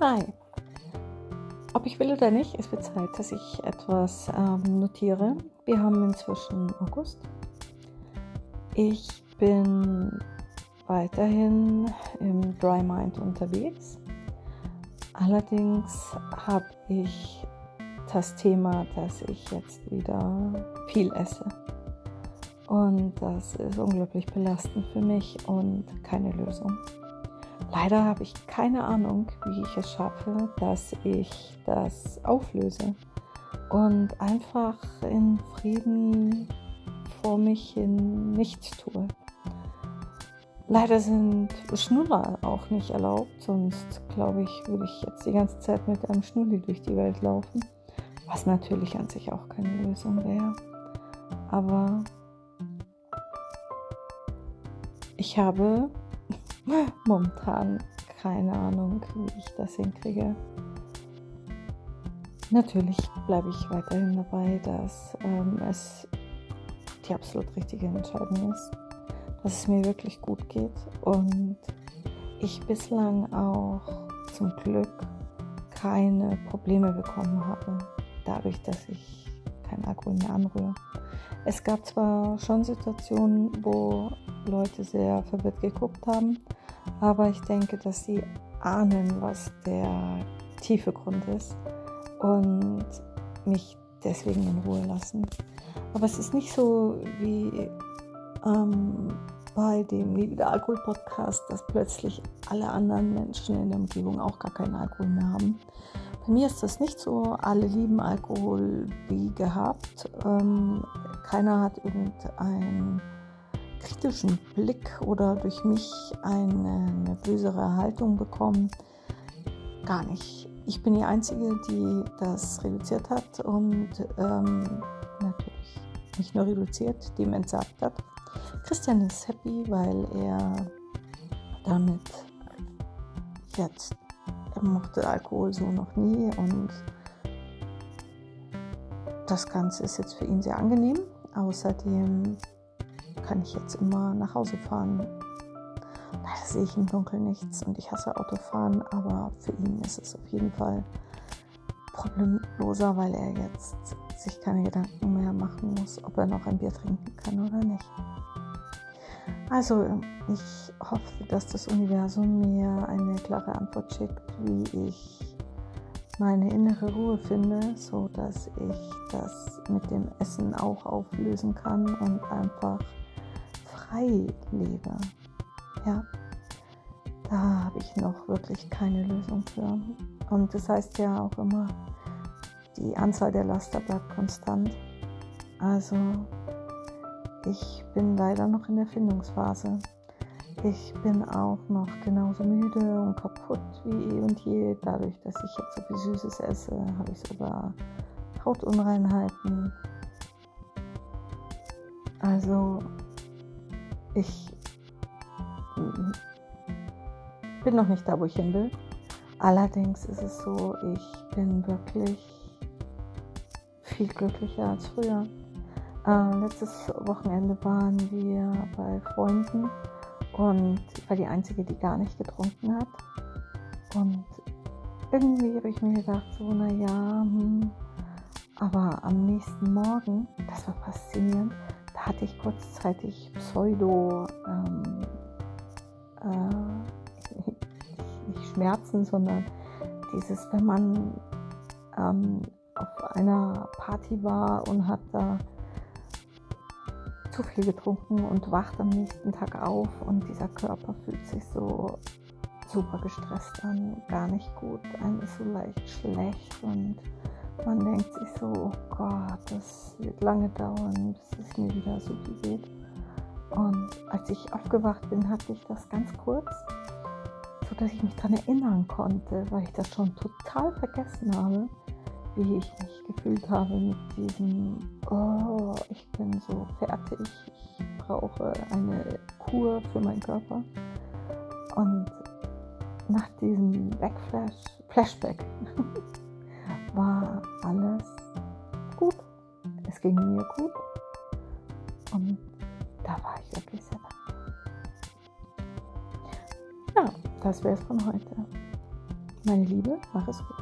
Hi. Ob ich will oder nicht, es wird Zeit, dass ich etwas ähm, notiere. Wir haben inzwischen August. Ich bin weiterhin im Dry Mind unterwegs. Allerdings habe ich das Thema, dass ich jetzt wieder viel esse. Und das ist unglaublich belastend für mich und keine Lösung. Leider habe ich keine Ahnung, wie ich es schaffe, dass ich das auflöse und einfach in Frieden vor mich hin nichts tue. Leider sind Schnuller auch nicht erlaubt, sonst glaube ich, würde ich jetzt die ganze Zeit mit einem Schnulli durch die Welt laufen, was natürlich an sich auch keine Lösung wäre. Aber ich habe momentan keine Ahnung, wie ich das hinkriege. Natürlich bleibe ich weiterhin dabei, dass ähm, es die absolut richtige Entscheidung ist, dass es mir wirklich gut geht und ich bislang auch zum Glück keine Probleme bekommen habe, dadurch, dass ich keinen Alkohol mehr anrühre. Es gab zwar schon Situationen, wo Leute sehr verwirrt geguckt haben, aber ich denke, dass sie ahnen, was der tiefe Grund ist und mich deswegen in Ruhe lassen. Aber es ist nicht so wie ähm, bei dem Nie wieder Alkohol Podcast, dass plötzlich alle anderen Menschen in der Umgebung auch gar keinen Alkohol mehr haben. Mir ist das nicht so. Alle lieben Alkohol wie gehabt. Ähm, keiner hat irgendein kritischen Blick oder durch mich eine nervösere Haltung bekommen. Gar nicht. Ich bin die Einzige, die das reduziert hat und ähm, natürlich nicht nur reduziert, dem entsagt hat. Christian ist happy, weil er damit jetzt, mochte Alkohol so noch nie und das Ganze ist jetzt für ihn sehr angenehm. Außerdem kann ich jetzt immer nach Hause fahren. Leider sehe ich im Dunkeln nichts und ich hasse Autofahren, aber für ihn ist es auf jeden Fall problemloser, weil er jetzt sich keine Gedanken mehr machen muss, ob er noch ein Bier trinken kann oder nicht. Also ich hoffe, dass das Universum mir eine klare Antwort schickt, wie ich meine innere Ruhe finde, so dass ich das mit dem Essen auch auflösen kann und einfach frei lebe. Ja, da habe ich noch wirklich keine Lösung für. Und das heißt ja auch immer, die Anzahl der Laster bleibt konstant. Also ich bin leider noch in der Findungsphase. Ich bin auch noch genauso müde und kaputt wie eh und je. Dadurch, dass ich jetzt so viel Süßes esse, habe ich sogar Hautunreinheiten. Also ich bin noch nicht da, wo ich hin will. Allerdings ist es so, ich bin wirklich viel glücklicher als früher. Äh, letztes Wochenende waren wir bei Freunden und ich war die Einzige, die gar nicht getrunken hat. Und irgendwie habe ich mir gedacht, so, naja, hm, aber am nächsten Morgen, das war faszinierend, da hatte ich kurzzeitig Pseudo, ähm, äh, nicht Schmerzen, sondern dieses, wenn man ähm, auf einer Party war und hat da zu viel getrunken und wacht am nächsten Tag auf und dieser Körper fühlt sich so super gestresst an, gar nicht gut, einem ist so leicht schlecht und man denkt sich so, oh Gott, das wird lange dauern, bis es mir wieder so geht. Und als ich aufgewacht bin, hatte ich das ganz kurz, so dass ich mich daran erinnern konnte, weil ich das schon total vergessen habe, wie ich mich gefühlt habe mit diesem, oh, ich bin so fertig, ich brauche eine Kur für meinen Körper. Und nach diesem Backflash, Flashback war alles gut. Es ging mir gut. Und da war ich wirklich sehr dankbar. Ja, das wäre es von heute. Meine Liebe, mach es gut.